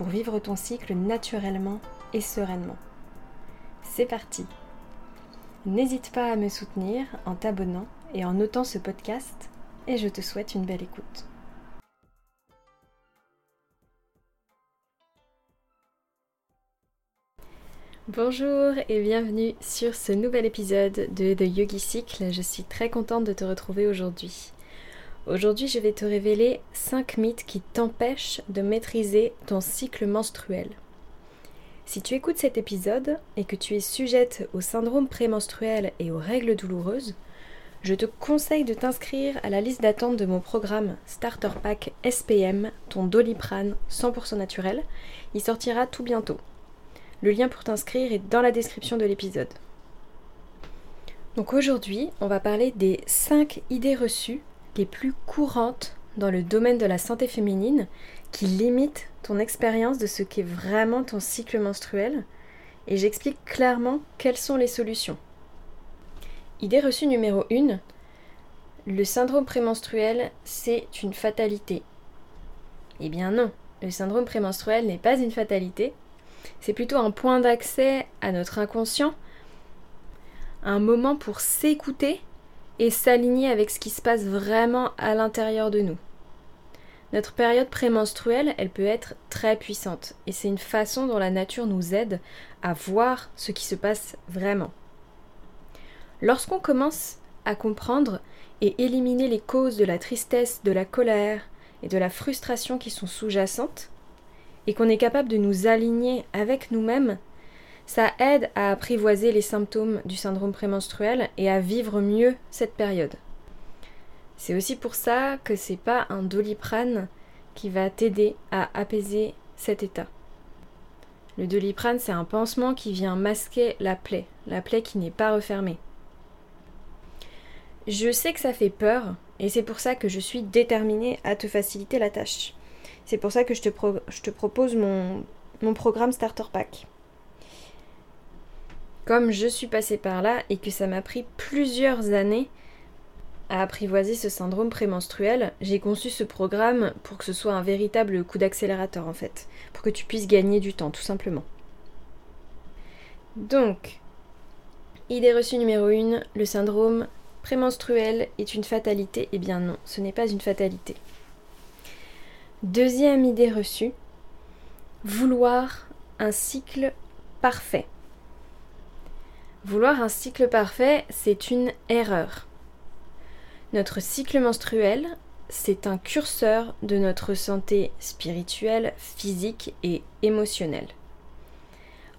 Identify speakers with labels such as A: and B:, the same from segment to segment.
A: pour vivre ton cycle naturellement et sereinement. C'est parti N'hésite pas à me soutenir en t'abonnant et en notant ce podcast et je te souhaite une belle écoute. Bonjour et bienvenue sur ce nouvel épisode de The Yogi Cycle. Je suis très contente de te retrouver aujourd'hui. Aujourd'hui, je vais te révéler 5 mythes qui t'empêchent de maîtriser ton cycle menstruel. Si tu écoutes cet épisode et que tu es sujette au syndrome prémenstruel et aux règles douloureuses, je te conseille de t'inscrire à la liste d'attente de mon programme Starter Pack SPM, ton doliprane 100% naturel. Il sortira tout bientôt. Le lien pour t'inscrire est dans la description de l'épisode. Donc aujourd'hui, on va parler des 5 idées reçues les plus courantes dans le domaine de la santé féminine qui limitent ton expérience de ce qu'est vraiment ton cycle menstruel et j'explique clairement quelles sont les solutions. Idée reçue numéro 1. Le syndrome prémenstruel, c'est une fatalité. Eh bien non, le syndrome prémenstruel n'est pas une fatalité, c'est plutôt un point d'accès à notre inconscient, un moment pour s'écouter et s'aligner avec ce qui se passe vraiment à l'intérieur de nous. Notre période prémenstruelle, elle peut être très puissante et c'est une façon dont la nature nous aide à voir ce qui se passe vraiment. Lorsqu'on commence à comprendre et éliminer les causes de la tristesse, de la colère et de la frustration qui sont sous-jacentes, et qu'on est capable de nous aligner avec nous-mêmes, ça aide à apprivoiser les symptômes du syndrome prémenstruel et à vivre mieux cette période. C'est aussi pour ça que c'est pas un doliprane qui va t'aider à apaiser cet état. Le doliprane, c'est un pansement qui vient masquer la plaie, la plaie qui n'est pas refermée. Je sais que ça fait peur, et c'est pour ça que je suis déterminée à te faciliter la tâche. C'est pour ça que je te, propose mon programme Starter Pack. Comme je suis passée par là et que ça m'a pris plusieurs années à apprivoiser ce syndrome prémenstruel, j'ai conçu ce programme pour que ce soit un véritable coup d'accélérateur en fait, pour que tu puisses gagner du temps tout simplement. Donc, idée reçue numéro 1, le syndrome prémenstruel est une fatalité Eh bien non, ce n'est pas une fatalité. Deuxième idée reçue, vouloir un cycle parfait. Vouloir un cycle parfait, c'est une erreur. Notre cycle menstruel, c'est un curseur de notre santé spirituelle, physique et émotionnelle.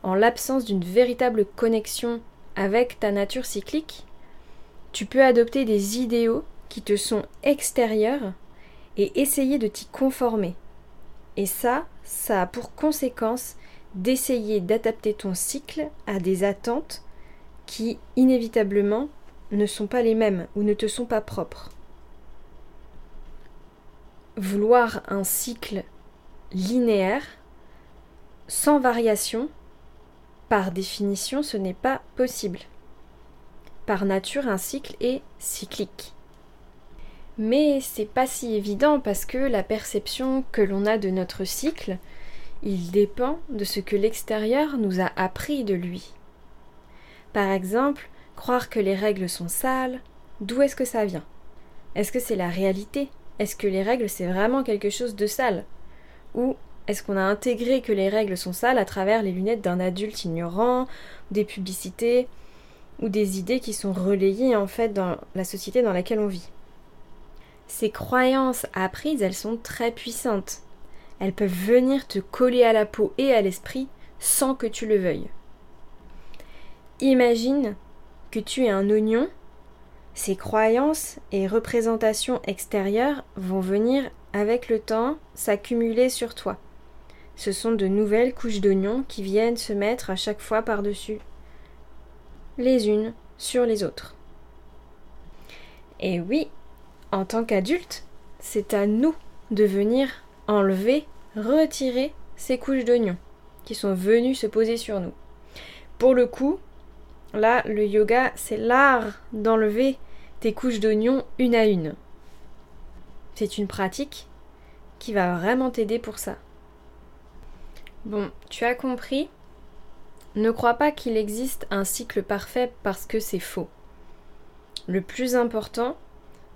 A: En l'absence d'une véritable connexion avec ta nature cyclique, tu peux adopter des idéaux qui te sont extérieurs et essayer de t'y conformer. Et ça, ça a pour conséquence d'essayer d'adapter ton cycle à des attentes qui inévitablement ne sont pas les mêmes ou ne te sont pas propres. Vouloir un cycle linéaire, sans variation, par définition, ce n'est pas possible. Par nature, un cycle est cyclique. Mais c'est pas si évident parce que la perception que l'on a de notre cycle, il dépend de ce que l'extérieur nous a appris de lui. Par exemple, croire que les règles sont sales, d'où est-ce que ça vient? Est-ce que c'est la réalité? Est-ce que les règles c'est vraiment quelque chose de sale? Ou est-ce qu'on a intégré que les règles sont sales à travers les lunettes d'un adulte ignorant, des publicités ou des idées qui sont relayées en fait dans la société dans laquelle on vit? Ces croyances apprises, elles sont très puissantes. Elles peuvent venir te coller à la peau et à l'esprit sans que tu le veuilles. Imagine que tu es un oignon, ces croyances et représentations extérieures vont venir avec le temps s'accumuler sur toi. ce sont de nouvelles couches d'oignons qui viennent se mettre à chaque fois par-dessus, les unes sur les autres. Et oui, en tant qu'adulte, c'est à nous de venir enlever, retirer ces couches d'oignons qui sont venues se poser sur nous. Pour le coup, là, le yoga, c'est l'art d'enlever tes couches d'oignons une à une. C'est une pratique qui va vraiment t'aider pour ça. Bon, tu as compris Ne crois pas qu'il existe un cycle parfait parce que c'est faux. Le plus important,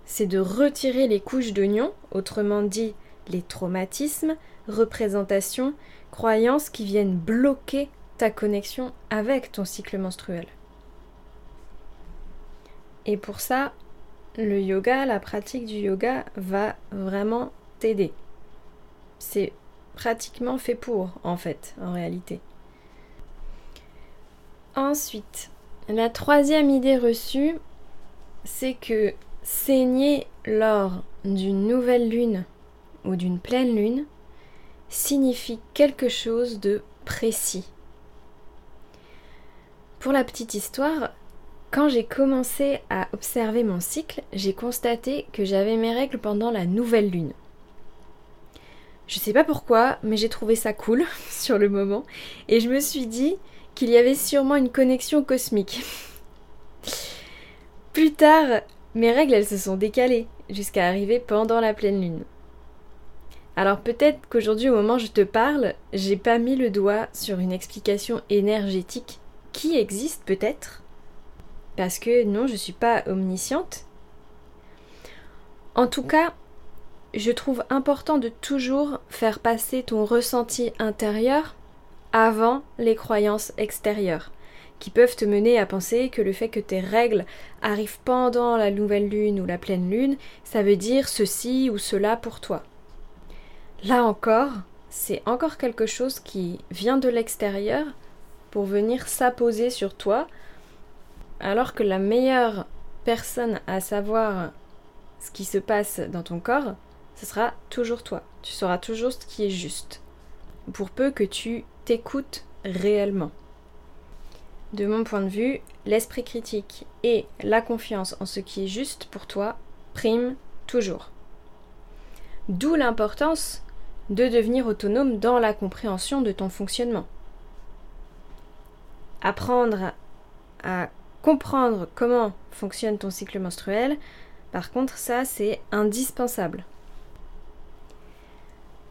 A: c'est de retirer les couches d'oignons, autrement dit les traumatismes, représentations, croyances qui viennent bloquer ta connexion avec ton cycle menstruel. Et pour ça, le yoga, la pratique du yoga va vraiment t'aider. C'est pratiquement fait pour, en fait, en réalité. Ensuite, la troisième idée reçue, c'est que saigner lors d'une nouvelle lune ou d'une pleine lune signifie quelque chose de précis. Pour la petite histoire, quand j'ai commencé à observer mon cycle, j'ai constaté que j'avais mes règles pendant la nouvelle lune. Je sais pas pourquoi, mais j'ai trouvé ça cool sur le moment et je me suis dit qu'il y avait sûrement une connexion cosmique. Plus tard, mes règles elles se sont décalées jusqu'à arriver pendant la pleine lune. Alors peut-être qu'aujourd'hui au moment où je te parle, j'ai pas mis le doigt sur une explication énergétique qui existe peut-être parce que non, je suis pas omnisciente. En tout cas, je trouve important de toujours faire passer ton ressenti intérieur avant les croyances extérieures, qui peuvent te mener à penser que le fait que tes règles arrivent pendant la nouvelle lune ou la pleine lune, ça veut dire ceci ou cela pour toi. Là encore, c'est encore quelque chose qui vient de l'extérieur pour venir s'apposer sur toi, alors que la meilleure personne à savoir ce qui se passe dans ton corps, ce sera toujours toi. Tu sauras toujours ce qui est juste. Pour peu que tu t'écoutes réellement. De mon point de vue, l'esprit critique et la confiance en ce qui est juste pour toi priment toujours. D'où l'importance de devenir autonome dans la compréhension de ton fonctionnement. Apprendre à comprendre comment fonctionne ton cycle menstruel, par contre, ça c'est indispensable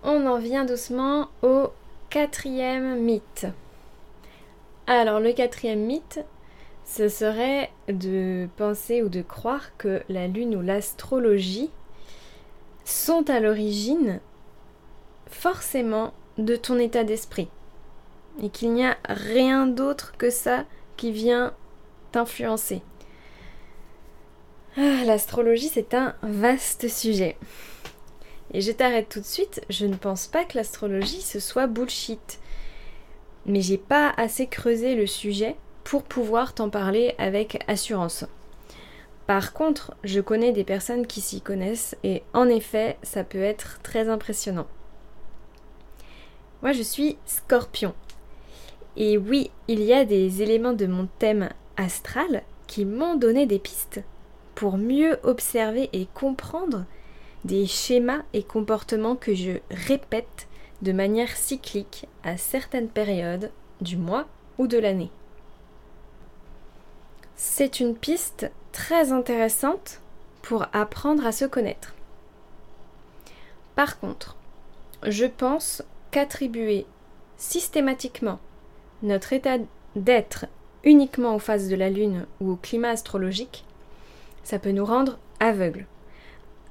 A: on en vient doucement au quatrième mythe. Alors le quatrième mythe, ce serait de penser ou de croire que la lune ou l'astrologie sont à l'origine forcément de ton état d'esprit et qu'il n'y a rien d'autre que ça qui vient t'influencer. Ah, l'astrologie, c'est un vaste sujet. Et je t'arrête tout de suite, je ne pense pas que l'astrologie ce soit bullshit. Mais j'ai pas assez creusé le sujet pour pouvoir t'en parler avec assurance. Par contre, je connais des personnes qui s'y connaissent et en effet, ça peut être très impressionnant. Moi, je suis scorpion. Et oui, il y a des éléments de mon thème astral qui m'ont donné des pistes pour mieux observer et comprendre des schémas et comportements que je répète de manière cyclique à certaines périodes du mois ou de l'année. C'est une piste très intéressante pour apprendre à se connaître. Par contre, je pense qu'attribuer systématiquement notre état d'être uniquement aux phases de la Lune ou au climat astrologique, ça peut nous rendre aveugles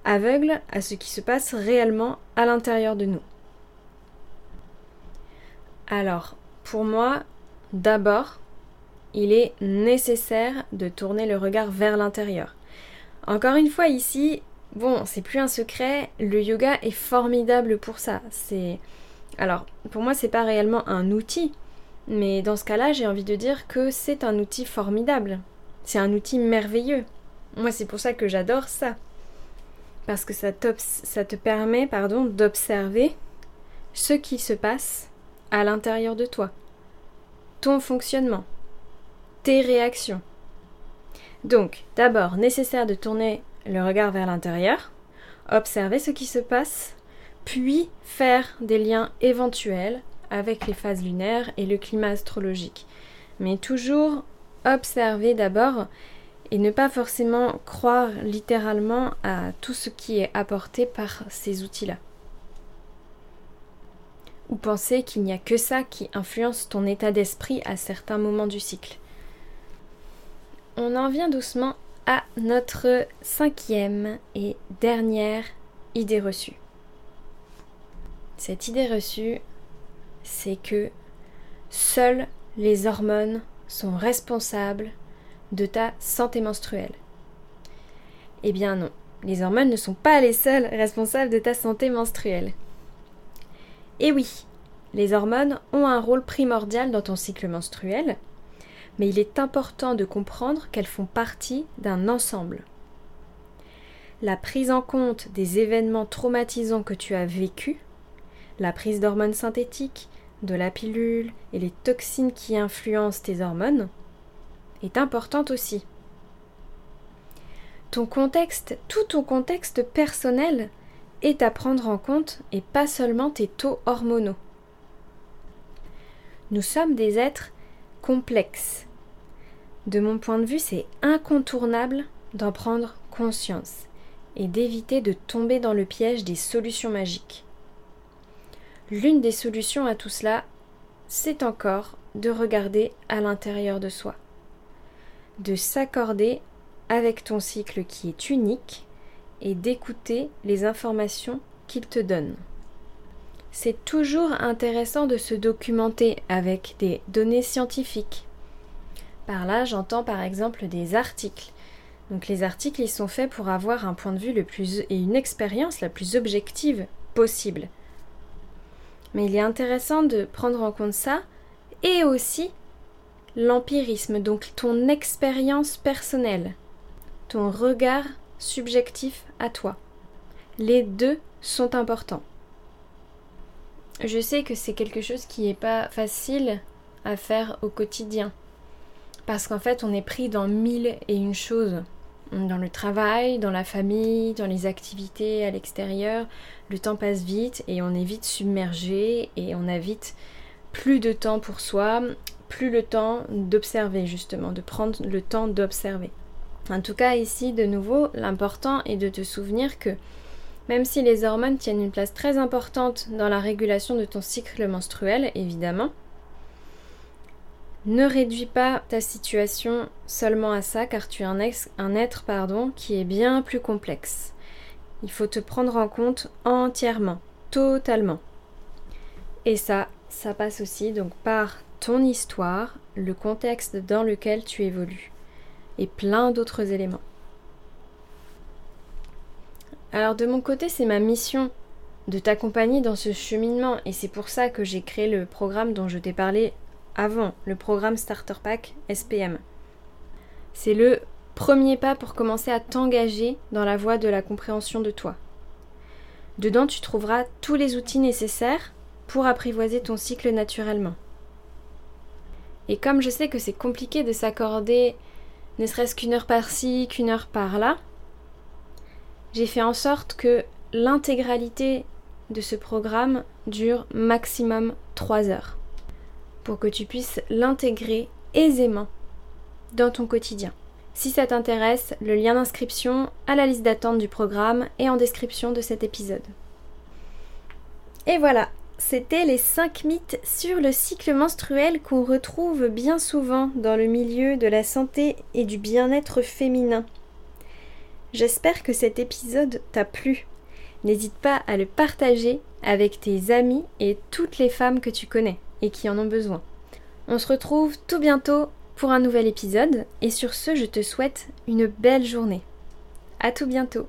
A: aveugle à ce qui se passe réellement à l'intérieur de nous. Alors, pour moi, d'abord, il est nécessaire de tourner le regard vers l'intérieur. Encore une fois ici, bon, c'est plus un secret, le yoga est formidable pour ça. C'est alors, pour moi, c'est pas réellement un outil, mais dans ce cas-là, j'ai envie de dire que c'est un outil formidable. C'est un outil merveilleux. Moi, c'est pour ça que j'adore ça parce que ça, te permet d'observer ce qui se passe à l'intérieur de toi, ton fonctionnement, tes réactions. Donc, d'abord, nécessaire de tourner le regard vers l'intérieur, observer ce qui se passe, puis faire des liens éventuels avec les phases lunaires et le climat astrologique. Mais toujours observer d'abord et ne pas forcément croire littéralement à tout ce qui est apporté par ces outils-là. Ou penser qu'il n'y a que ça qui influence ton état d'esprit à certains moments du cycle. On en vient doucement à notre cinquième et dernière idée reçue. Cette idée reçue, c'est que seules les hormones sont responsables de ta santé menstruelle. Eh bien non, les hormones ne sont pas les seules responsables de ta santé menstruelle. Et oui, les hormones ont un rôle primordial dans ton cycle menstruel, mais il est important de comprendre qu'elles font partie d'un ensemble. La prise en compte des événements traumatisants que tu as vécus, la prise d'hormones synthétiques, de la pilule et les toxines qui influencent tes hormones est importante aussi. Ton contexte, tout ton contexte personnel est à prendre en compte et pas seulement tes taux hormonaux. Nous sommes des êtres complexes. De mon point de vue, c'est incontournable d'en prendre conscience et d'éviter de tomber dans le piège des solutions magiques. L'une des solutions à tout cela, c'est encore de regarder à l'intérieur de soi, de s'accorder avec ton cycle qui est unique et d'écouter les informations qu'il te donne. C'est toujours intéressant de se documenter avec des données scientifiques. Par là, j'entends par exemple des articles. Donc les articles, ils sont faits pour avoir un point de vue le plus et une expérience la plus objective possible. Mais il est intéressant de prendre en compte ça et aussi l'empirisme, donc ton expérience personnelle, ton regard subjectif à toi. Les deux sont importants. Je sais que c'est quelque chose qui n'est pas facile à faire au quotidien. Parce qu'en fait, on est pris dans mille et une choses dans le travail, dans la famille, dans les activités à l'extérieur, le temps passe vite et on est vite submergé et on a vite plus de temps pour soi, plus le temps d'observer justement, de prendre le temps d'observer. En tout cas ici de nouveau, l'important est de te souvenir que même si les hormones tiennent une place très importante dans la régulation de ton cycle menstruel, évidemment, ne réduis pas ta situation seulement à ça car tu es un, un être pardon, qui est bien plus complexe. Il faut te prendre en compte entièrement, totalement. Et ça, ça passe aussi donc par ton histoire, le contexte dans lequel tu évolues et plein d'autres éléments. Alors de mon côté, c'est ma mission de t'accompagner dans ce cheminement et c'est pour ça que j'ai créé le programme dont je t'ai parlé avant le programme Starter Pack SPM. C'est le premier pas pour commencer à t'engager dans la voie de la compréhension de toi. Dedans, tu trouveras tous les outils nécessaires pour apprivoiser ton cycle naturellement. Et comme je sais que c'est compliqué de s'accorder ne serait-ce qu'une heure par-ci, qu'une heure par-là, j'ai fait en sorte que l'intégralité de ce programme dure maximum 3 heures pour que tu puisses l'intégrer aisément dans ton quotidien. Si ça t'intéresse, le lien d'inscription à la liste d'attente du programme est en description de cet épisode. Et voilà, c'était les 5 mythes sur le cycle menstruel qu'on retrouve bien souvent dans le milieu de la santé et du bien-être féminin. J'espère que cet épisode t'a plu. N'hésite pas à le partager avec tes amis et toutes les femmes que tu connais et qui en ont besoin. On se retrouve tout bientôt pour un nouvel épisode et sur ce je te souhaite une belle journée. À tout bientôt